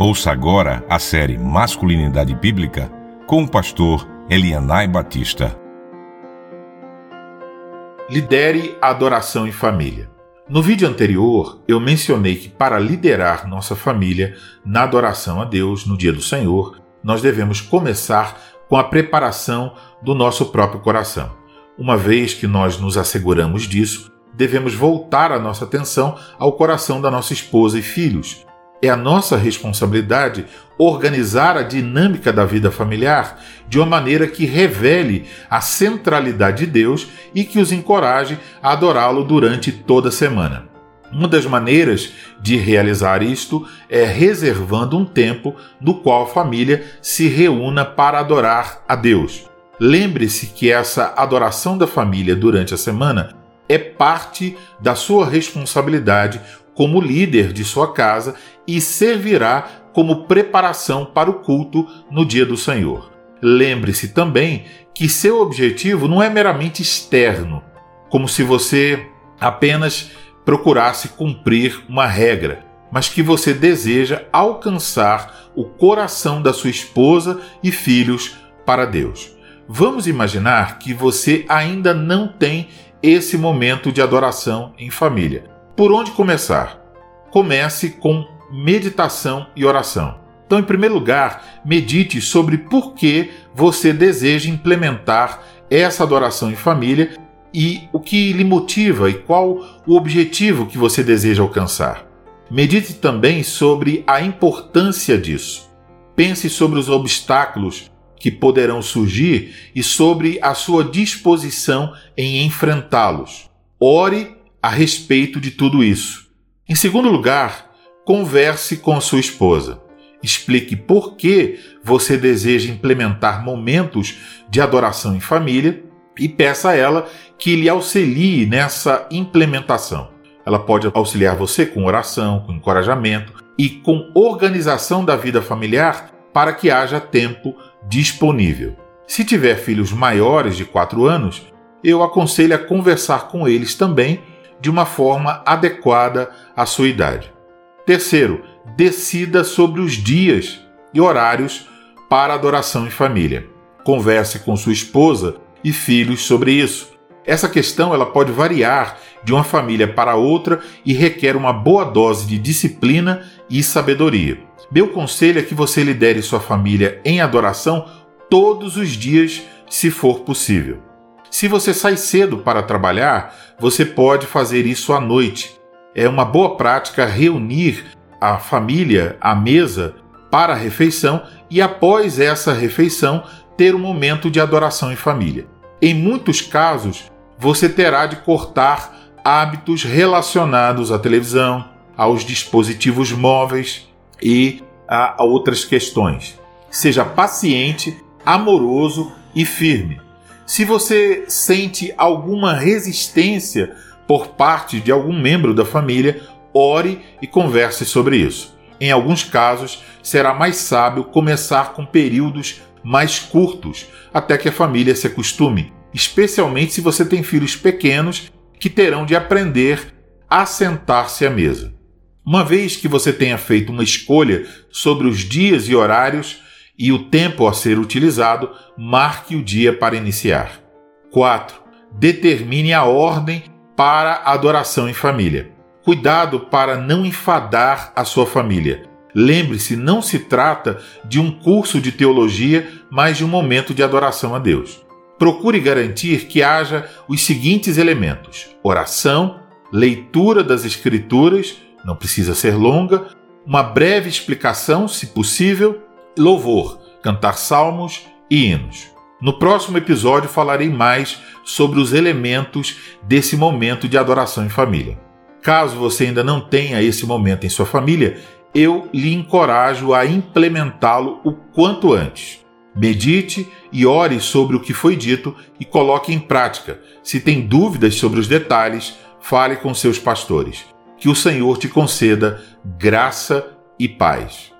Ouça agora a série Masculinidade Bíblica com o pastor Elianai Batista. Lidere a adoração em família. No vídeo anterior, eu mencionei que para liderar nossa família na adoração a Deus no dia do Senhor, nós devemos começar com a preparação do nosso próprio coração. Uma vez que nós nos asseguramos disso, devemos voltar a nossa atenção ao coração da nossa esposa e filhos, é a nossa responsabilidade organizar a dinâmica da vida familiar de uma maneira que revele a centralidade de Deus e que os encoraje a adorá-lo durante toda a semana. Uma das maneiras de realizar isto é reservando um tempo no qual a família se reúna para adorar a Deus. Lembre-se que essa adoração da família durante a semana é parte da sua responsabilidade como líder de sua casa e servirá como preparação para o culto no dia do Senhor. Lembre-se também que seu objetivo não é meramente externo, como se você apenas procurasse cumprir uma regra, mas que você deseja alcançar o coração da sua esposa e filhos para Deus. Vamos imaginar que você ainda não tem esse momento de adoração em família por onde começar? Comece com meditação e oração. Então, em primeiro lugar, medite sobre por que você deseja implementar essa adoração em família e o que lhe motiva e qual o objetivo que você deseja alcançar. Medite também sobre a importância disso. Pense sobre os obstáculos que poderão surgir e sobre a sua disposição em enfrentá-los. Ore a respeito de tudo isso. Em segundo lugar, converse com sua esposa. Explique por que você deseja implementar momentos de adoração em família e peça a ela que lhe auxilie nessa implementação. Ela pode auxiliar você com oração, com encorajamento e com organização da vida familiar para que haja tempo disponível. Se tiver filhos maiores de 4 anos, eu aconselho a conversar com eles também de uma forma adequada à sua idade. Terceiro, decida sobre os dias e horários para adoração em família. Converse com sua esposa e filhos sobre isso. Essa questão ela pode variar de uma família para outra e requer uma boa dose de disciplina e sabedoria. Meu conselho é que você lidere sua família em adoração todos os dias, se for possível. Se você sai cedo para trabalhar, você pode fazer isso à noite. É uma boa prática reunir a família à mesa para a refeição e, após essa refeição, ter um momento de adoração em família. Em muitos casos, você terá de cortar hábitos relacionados à televisão, aos dispositivos móveis e a outras questões. Seja paciente, amoroso e firme. Se você sente alguma resistência por parte de algum membro da família, ore e converse sobre isso. Em alguns casos, será mais sábio começar com períodos mais curtos, até que a família se acostume, especialmente se você tem filhos pequenos que terão de aprender a sentar-se à mesa. Uma vez que você tenha feito uma escolha sobre os dias e horários, e o tempo a ser utilizado, marque o dia para iniciar. 4. Determine a ordem para adoração em família. Cuidado para não enfadar a sua família. Lembre-se, não se trata de um curso de teologia, mas de um momento de adoração a Deus. Procure garantir que haja os seguintes elementos: oração, leitura das Escrituras, não precisa ser longa, uma breve explicação, se possível, louvor, cantar salmos e hinos. No próximo episódio falarei mais sobre os elementos desse momento de adoração em família. Caso você ainda não tenha esse momento em sua família, eu lhe encorajo a implementá-lo o quanto antes. Medite e ore sobre o que foi dito e coloque em prática. Se tem dúvidas sobre os detalhes, fale com seus pastores. Que o Senhor te conceda graça e paz.